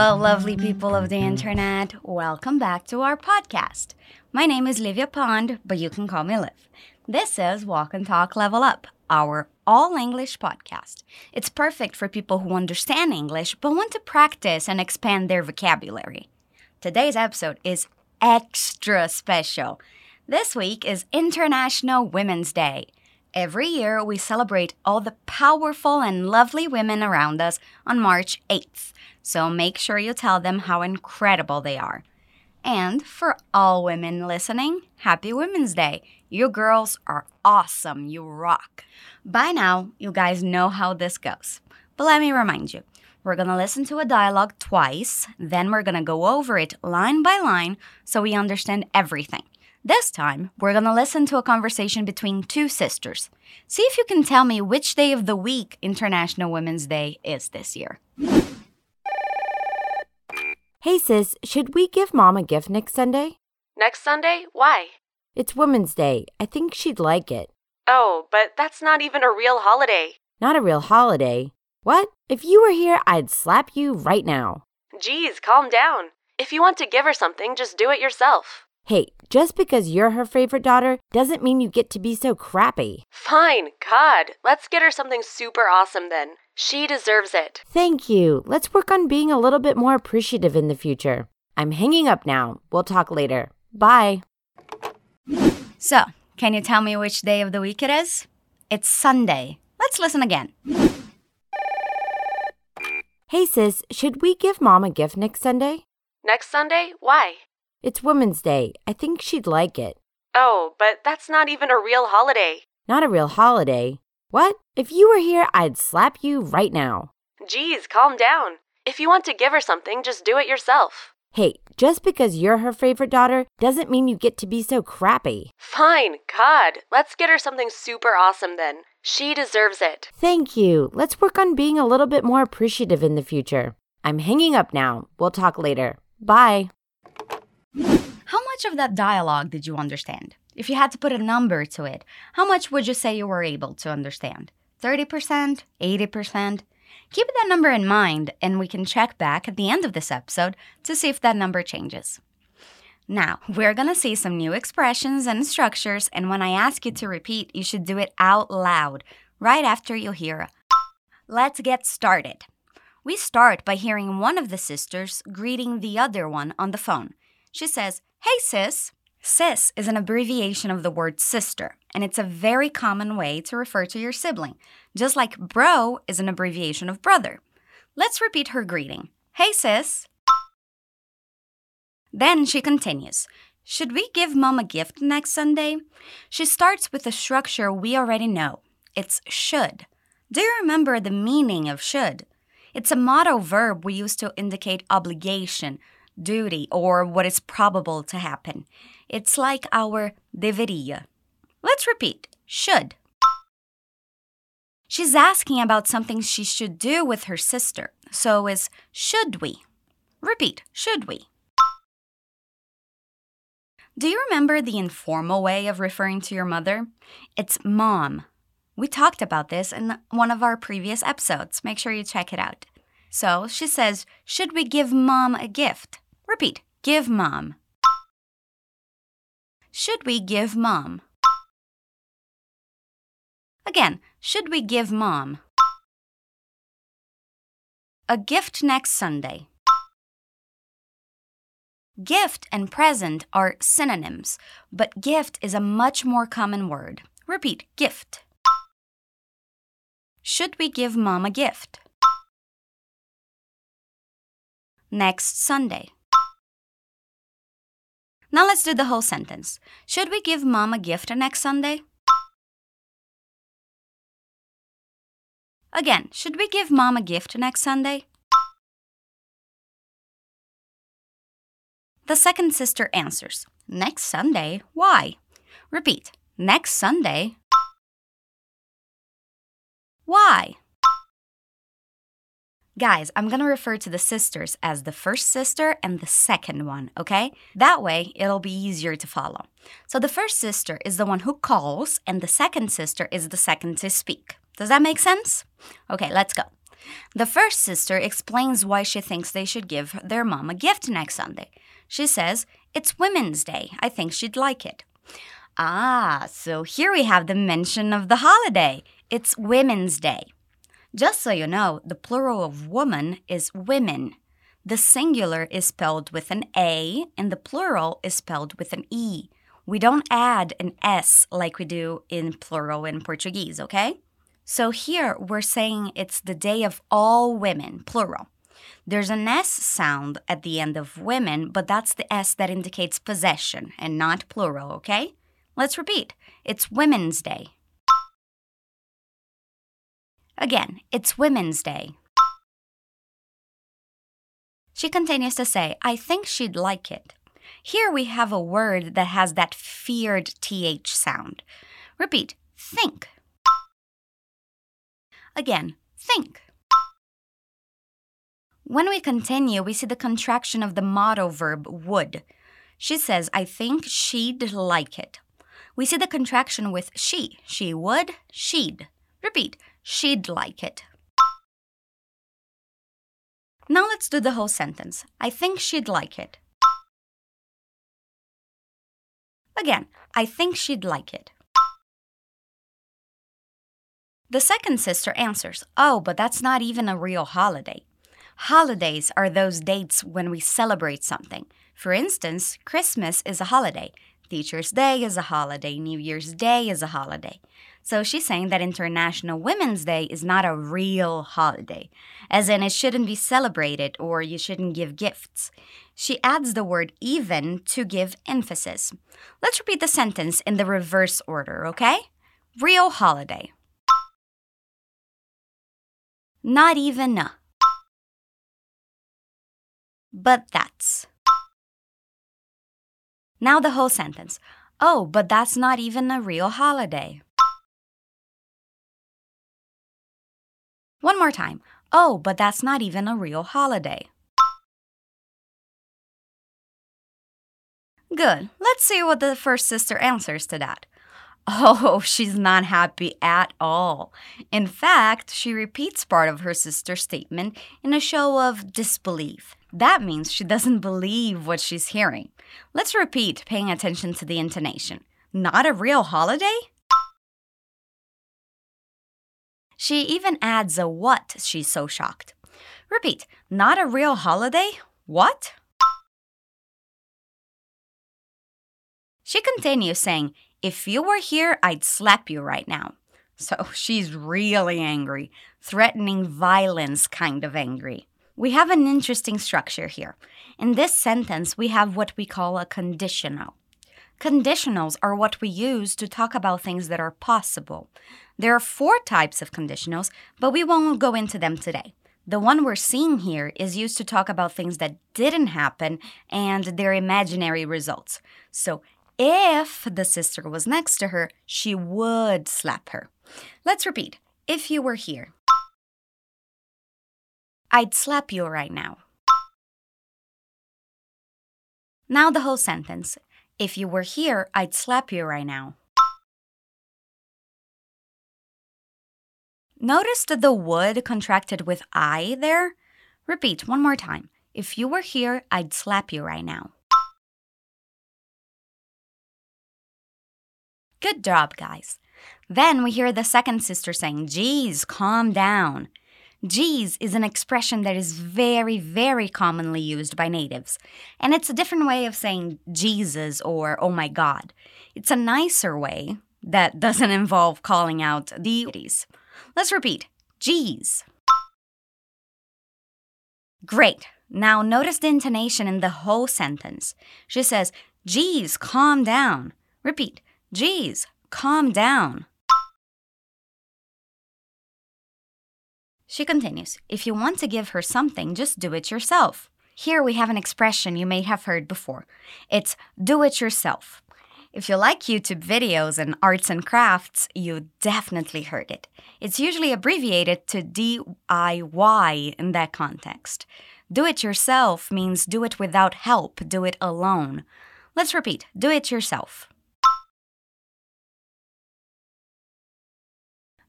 Hello, lovely people of the internet. Welcome back to our podcast. My name is Livia Pond, but you can call me Liv. This is Walk and Talk Level Up, our all English podcast. It's perfect for people who understand English but want to practice and expand their vocabulary. Today's episode is extra special. This week is International Women's Day. Every year, we celebrate all the powerful and lovely women around us on March 8th, so make sure you tell them how incredible they are. And for all women listening, Happy Women's Day! You girls are awesome, you rock. By now, you guys know how this goes. But let me remind you we're gonna listen to a dialogue twice, then we're gonna go over it line by line so we understand everything. This time, we're gonna listen to a conversation between two sisters. See if you can tell me which day of the week International Women's Day is this year. Hey sis, should we give mom a gift next Sunday? Next Sunday? Why? It's Women's Day. I think she'd like it. Oh, but that's not even a real holiday. Not a real holiday. What? If you were here, I'd slap you right now. Geez, calm down. If you want to give her something, just do it yourself. Hey, just because you're her favorite daughter doesn't mean you get to be so crappy. Fine, God. Let's get her something super awesome then. She deserves it. Thank you. Let's work on being a little bit more appreciative in the future. I'm hanging up now. We'll talk later. Bye. So, can you tell me which day of the week it is? It's Sunday. Let's listen again. Hey sis, should we give mom a gift next Sunday? Next Sunday? Why? It's Women's Day. I think she'd like it. Oh, but that's not even a real holiday. Not a real holiday. What? If you were here, I'd slap you right now. Geez, calm down. If you want to give her something, just do it yourself. Hey, just because you're her favorite daughter doesn't mean you get to be so crappy. Fine, God. Let's get her something super awesome then. She deserves it. Thank you. Let's work on being a little bit more appreciative in the future. I'm hanging up now. We'll talk later. Bye. How much of that dialogue did you understand? If you had to put a number to it, how much would you say you were able to understand? 30%? 80%? Keep that number in mind, and we can check back at the end of this episode to see if that number changes. Now, we're gonna see some new expressions and structures, and when I ask you to repeat, you should do it out loud, right after you hear. Let's get started. We start by hearing one of the sisters greeting the other one on the phone. She says, Hey sis. Sis is an abbreviation of the word sister, and it's a very common way to refer to your sibling, just like bro is an abbreviation of brother. Let's repeat her greeting. Hey sis. Then she continues. Should we give mom a gift next Sunday? She starts with a structure we already know. It's should. Do you remember the meaning of should? It's a modal verb we use to indicate obligation, duty, or what is probable to happen. It's like our deveria. Let's repeat should. She's asking about something she should do with her sister, so is should we? Repeat, should we? Do you remember the informal way of referring to your mother? It's mom. We talked about this in one of our previous episodes. Make sure you check it out. So she says, Should we give mom a gift? Repeat, give mom. Should we give mom? Again, should we give mom? A gift next Sunday. Gift and present are synonyms, but gift is a much more common word. Repeat, gift. Should we give mom a gift? Next Sunday. Now let's do the whole sentence. Should we give mom a gift next Sunday? Again, should we give mom a gift next Sunday? The second sister answers, Next Sunday? Why? Repeat, Next Sunday? Why? Guys, I'm gonna refer to the sisters as the first sister and the second one, okay? That way, it'll be easier to follow. So the first sister is the one who calls, and the second sister is the second to speak. Does that make sense? Okay, let's go. The first sister explains why she thinks they should give their mom a gift next Sunday. She says, It's Women's Day. I think she'd like it. Ah, so here we have the mention of the holiday. It's Women's Day. Just so you know, the plural of woman is women. The singular is spelled with an A and the plural is spelled with an E. We don't add an S like we do in plural in Portuguese, okay? So here we're saying it's the day of all women, plural. There's an S sound at the end of women, but that's the S that indicates possession and not plural, okay? Let's repeat. It's Women's Day. Again, it's Women's Day. She continues to say, I think she'd like it. Here we have a word that has that feared TH sound. Repeat, think. Again, think. When we continue, we see the contraction of the modal verb would. She says, I think she'd like it. We see the contraction with she. She would, she'd. Repeat, she'd like it. Now let's do the whole sentence. I think she'd like it. Again, I think she'd like it. The second sister answers, Oh, but that's not even a real holiday. Holidays are those dates when we celebrate something. For instance, Christmas is a holiday, Teacher's Day is a holiday, New Year's Day is a holiday. So she's saying that International Women's Day is not a real holiday, as in it shouldn't be celebrated or you shouldn't give gifts. She adds the word even to give emphasis. Let's repeat the sentence in the reverse order, okay? Real holiday. Not even a. But that's. Now the whole sentence. Oh, but that's not even a real holiday. One more time. Oh, but that's not even a real holiday. Good. Let's see what the first sister answers to that. Oh, she's not happy at all. In fact, she repeats part of her sister's statement in a show of disbelief. That means she doesn't believe what she's hearing. Let's repeat, paying attention to the intonation. Not a real holiday? She even adds a what, she's so shocked. Repeat, not a real holiday? What? She continues saying, If you were here, I'd slap you right now. So she's really angry, threatening violence kind of angry. We have an interesting structure here. In this sentence, we have what we call a conditional. Conditionals are what we use to talk about things that are possible. There are four types of conditionals, but we won't go into them today. The one we're seeing here is used to talk about things that didn't happen and their imaginary results. So, if the sister was next to her, she would slap her. Let's repeat. If you were here, I'd slap you right now. Now the whole sentence. If you were here, I'd slap you right now. Notice that the would contracted with I there? Repeat one more time. If you were here, I'd slap you right now. Good job, guys. Then we hear the second sister saying, Geez, calm down. Geez is an expression that is very, very commonly used by natives, and it's a different way of saying Jesus or oh my God. It's a nicer way that doesn't involve calling out deities. Let's repeat Geez. Great. Now notice the intonation in the whole sentence. She says, Geez, calm down. Repeat, Geez, calm down. She continues, If you want to give her something, just do it yourself. Here we have an expression you may have heard before. It's do it yourself. If you like YouTube videos and arts and crafts, you definitely heard it. It's usually abbreviated to DIY in that context. Do it yourself means do it without help, do it alone. Let's repeat do it yourself.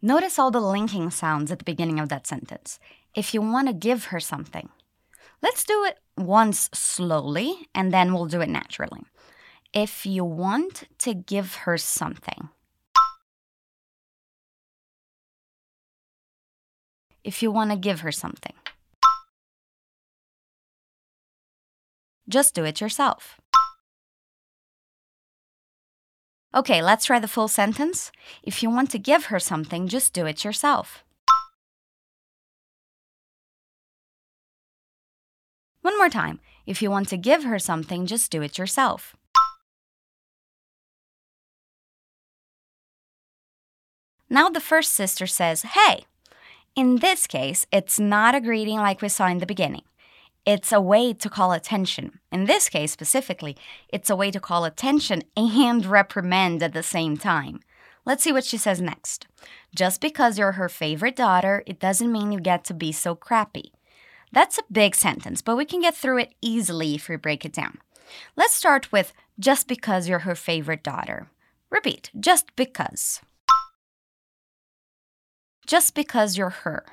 Notice all the linking sounds at the beginning of that sentence. If you want to give her something. Let's do it once slowly and then we'll do it naturally. If you want to give her something. If you want to give her something. Just do it yourself. Okay, let's try the full sentence. If you want to give her something, just do it yourself. One more time. If you want to give her something, just do it yourself. Now the first sister says, Hey. In this case, it's not a greeting like we saw in the beginning. It's a way to call attention. In this case specifically, it's a way to call attention and reprimand at the same time. Let's see what she says next. Just because you're her favorite daughter, it doesn't mean you get to be so crappy. That's a big sentence, but we can get through it easily if we break it down. Let's start with just because you're her favorite daughter. Repeat, just because. Just because you're her.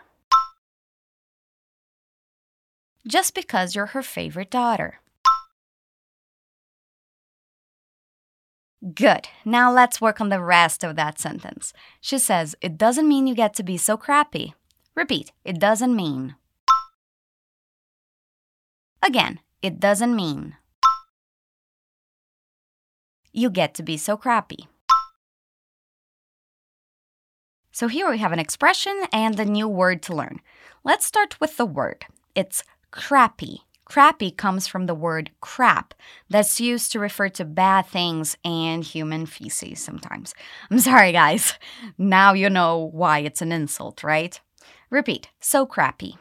Just because you're her favorite daughter. Good. Now let's work on the rest of that sentence. She says, It doesn't mean you get to be so crappy. Repeat, it doesn't mean. Again, it doesn't mean you get to be so crappy. So here we have an expression and a new word to learn. Let's start with the word. It's crappy. Crappy comes from the word crap, that's used to refer to bad things and human feces sometimes. I'm sorry, guys. Now you know why it's an insult, right? Repeat so crappy.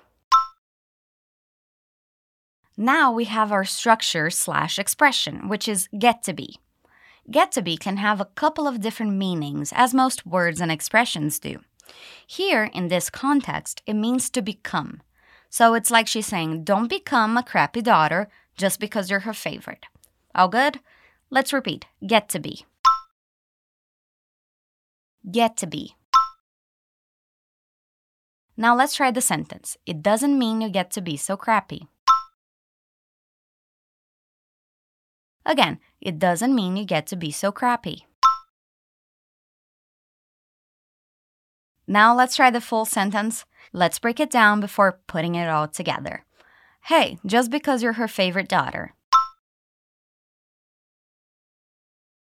Now we have our structure slash expression, which is get to be. Get to be can have a couple of different meanings, as most words and expressions do. Here, in this context, it means to become. So it's like she's saying, don't become a crappy daughter just because you're her favorite. All good? Let's repeat get to be. Get to be. Now let's try the sentence. It doesn't mean you get to be so crappy. Again, it doesn't mean you get to be so crappy. Now let's try the full sentence. Let's break it down before putting it all together. Hey, just because you're her favorite daughter.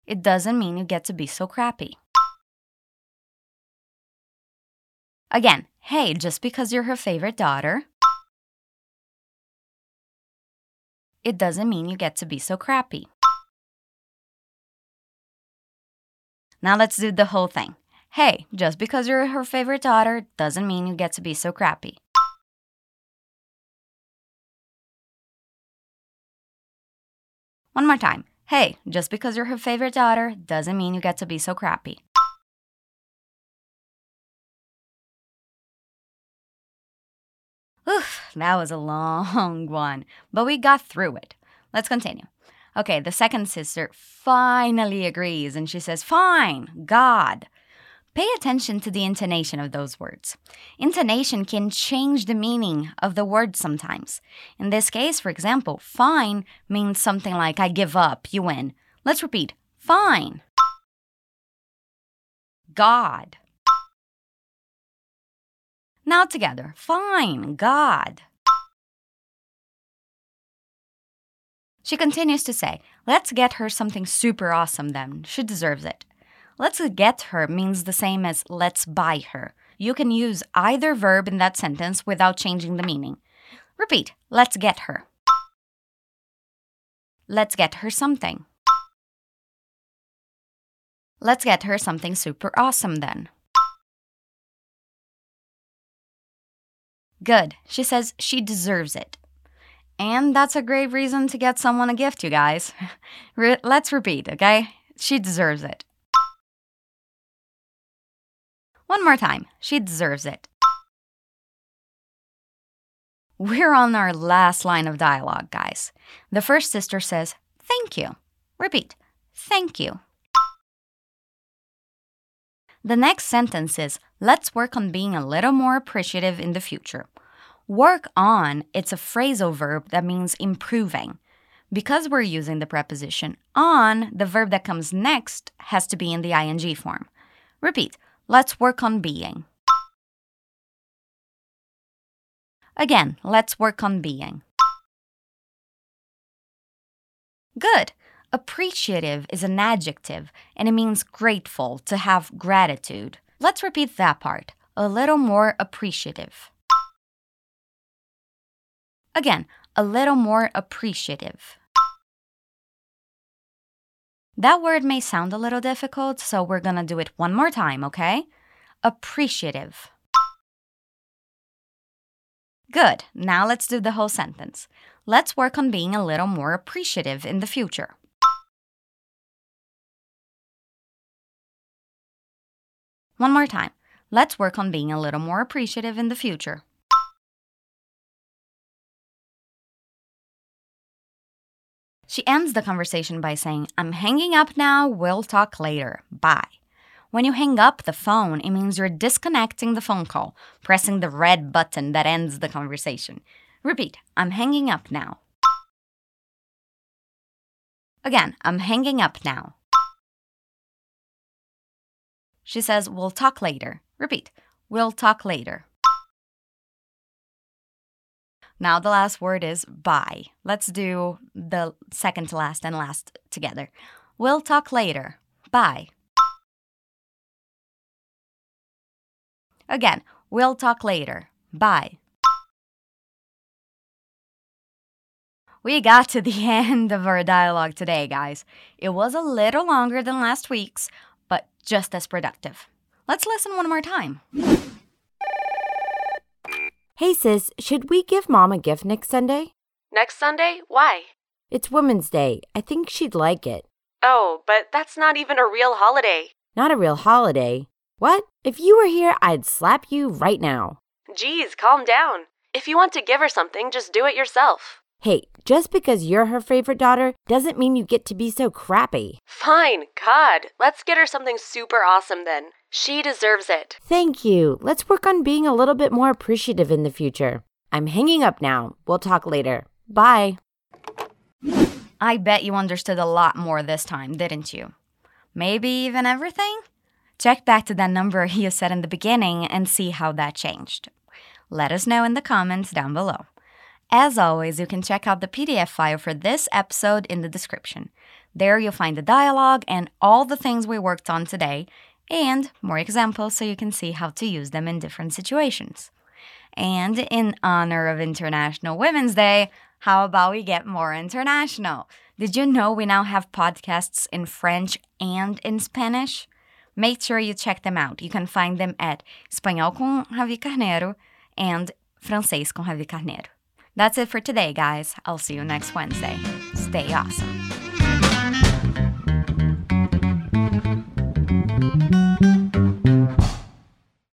It doesn't mean you get to be so crappy. Again, hey, just because you're her favorite daughter. it doesn't mean you get to be so crappy. Now let's do the whole thing. Hey, just because you're her favorite daughter doesn't mean you get to be so crappy. One more time. Hey, just because you're her favorite daughter doesn't mean you get to be so crappy. Oof, that was a long one, but we got through it. Let's continue. Okay, the second sister finally agrees and she says, Fine, God. Pay attention to the intonation of those words. Intonation can change the meaning of the word sometimes. In this case, for example, fine means something like I give up, you win. Let's repeat fine. God. Now together. Fine, God. She continues to say, Let's get her something super awesome then. She deserves it. Let's get her means the same as let's buy her. You can use either verb in that sentence without changing the meaning. Repeat, let's get her. Let's get her something. Let's get her something super awesome then. Good. She says she deserves it. And that's a great reason to get someone a gift, you guys. Re- let's repeat, okay? She deserves it. One more time. She deserves it. We're on our last line of dialogue, guys. The first sister says, Thank you. Repeat, Thank you. The next sentence is let's work on being a little more appreciative in the future. Work on, it's a phrasal verb that means improving. Because we're using the preposition on, the verb that comes next has to be in the ing form. Repeat, let's work on being. Again, let's work on being. Good. Appreciative is an adjective and it means grateful, to have gratitude. Let's repeat that part. A little more appreciative. Again, a little more appreciative. That word may sound a little difficult, so we're gonna do it one more time, okay? Appreciative. Good. Now let's do the whole sentence. Let's work on being a little more appreciative in the future. One more time. Let's work on being a little more appreciative in the future. She ends the conversation by saying, I'm hanging up now, we'll talk later. Bye. When you hang up the phone, it means you're disconnecting the phone call, pressing the red button that ends the conversation. Repeat, I'm hanging up now. Again, I'm hanging up now. She says, We'll talk later. Repeat, We'll talk later. Now the last word is bye. Let's do the second to last and last together. We'll talk later. Bye. Again, we'll talk later. Bye. We got to the end of our dialogue today, guys. It was a little longer than last week's, but just as productive. Let's listen one more time. Hey sis, should we give mom a gift next Sunday? Next Sunday? Why? It's Women's Day. I think she'd like it. Oh, but that's not even a real holiday. Not a real holiday. What? If you were here, I'd slap you right now. Geez, calm down. If you want to give her something, just do it yourself. Hey, just because you're her favorite daughter doesn't mean you get to be so crappy. Fine, God. Let's get her something super awesome then. She deserves it. Thank you. Let's work on being a little bit more appreciative in the future. I'm hanging up now. We'll talk later. Bye. I bet you understood a lot more this time, didn't you? Maybe even everything? Check back to that number you said in the beginning and see how that changed. Let us know in the comments down below. As always, you can check out the PDF file for this episode in the description. There you'll find the dialogue and all the things we worked on today, and more examples so you can see how to use them in different situations. And in honor of International Women's Day, how about we get more international? Did you know we now have podcasts in French and in Spanish? Make sure you check them out. You can find them at Espanhol com Ravi Carneiro and Francês com Ravi Carneiro. That's it for today, guys. I'll see you next Wednesday. Stay awesome.